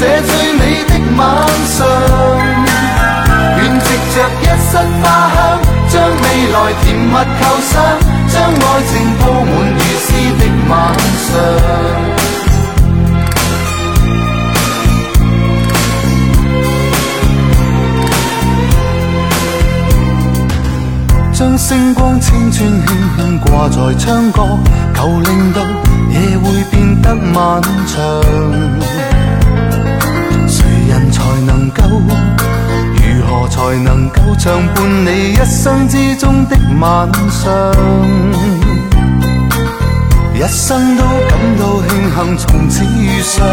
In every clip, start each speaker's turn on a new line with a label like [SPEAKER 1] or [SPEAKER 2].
[SPEAKER 1] 这最美的晚上。愿藉着一室花香，将未来甜蜜构想，将爱情铺满如诗的晚上。将星光千串轻轻挂在窗角，求令到夜会变得漫长。才能够？如何才能够长伴你一生之中的晚上？一生都感到庆幸从此遇上，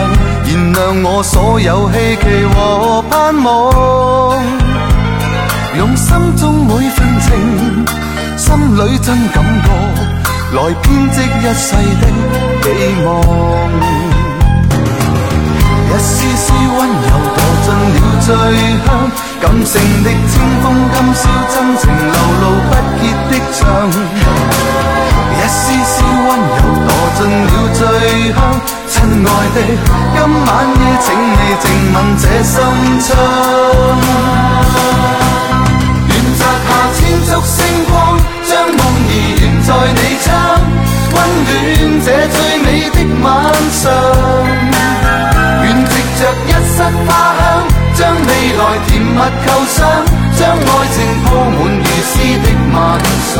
[SPEAKER 1] 燃亮我所有希冀和盼望。用心中每份情，心里真感觉，来编织一世的寄望。感性的清风今宵真情流露不竭的唱。一丝丝温柔堕进了醉乡，亲爱的，今晚夜请你静吻这心窗。愿摘下千束星光，将梦儿悬在你窗，来甜蜜构想，将爱情铺满如诗的晚上。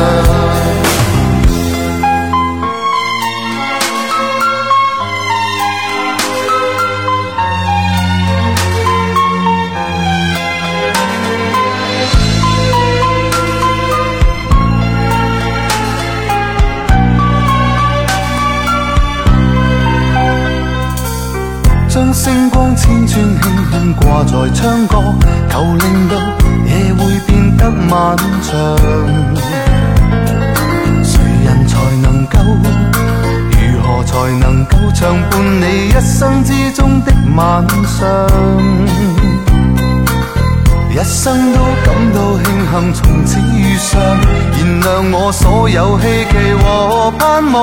[SPEAKER 1] 将星光千串轻轻挂在窗角，求令到夜会变得漫长。谁人才能够？如何才能够长伴你一生之中的晚上？一生都感到庆幸从此遇上，燃亮我所有希冀和盼望。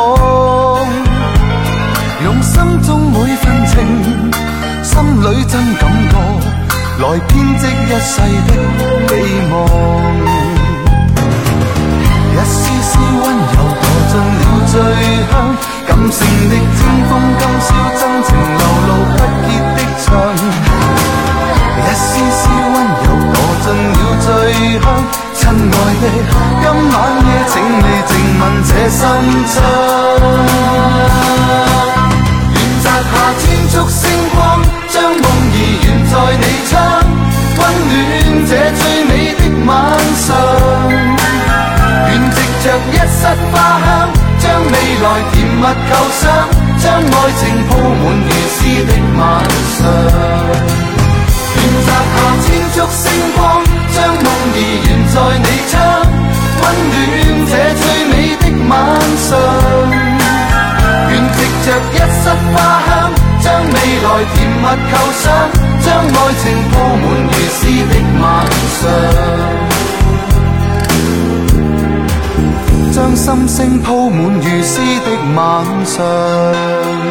[SPEAKER 1] 用心中每份情，心里真感，来编织一世的美梦。一丝丝温柔堕进了最香，感性的清风今宵真情流露不结的唱。一丝丝温柔堕进了最香，亲爱的，今晚夜请你静吻这心窗。花香，将未来甜蜜构想，将爱情铺满如诗的晚上。愿摘下千束星光，将梦儿悬在你窗，温暖这最美的晚上。愿藉着一室花香，将未来甜蜜构想，将爱情铺满如诗心声铺满如诗的晚上。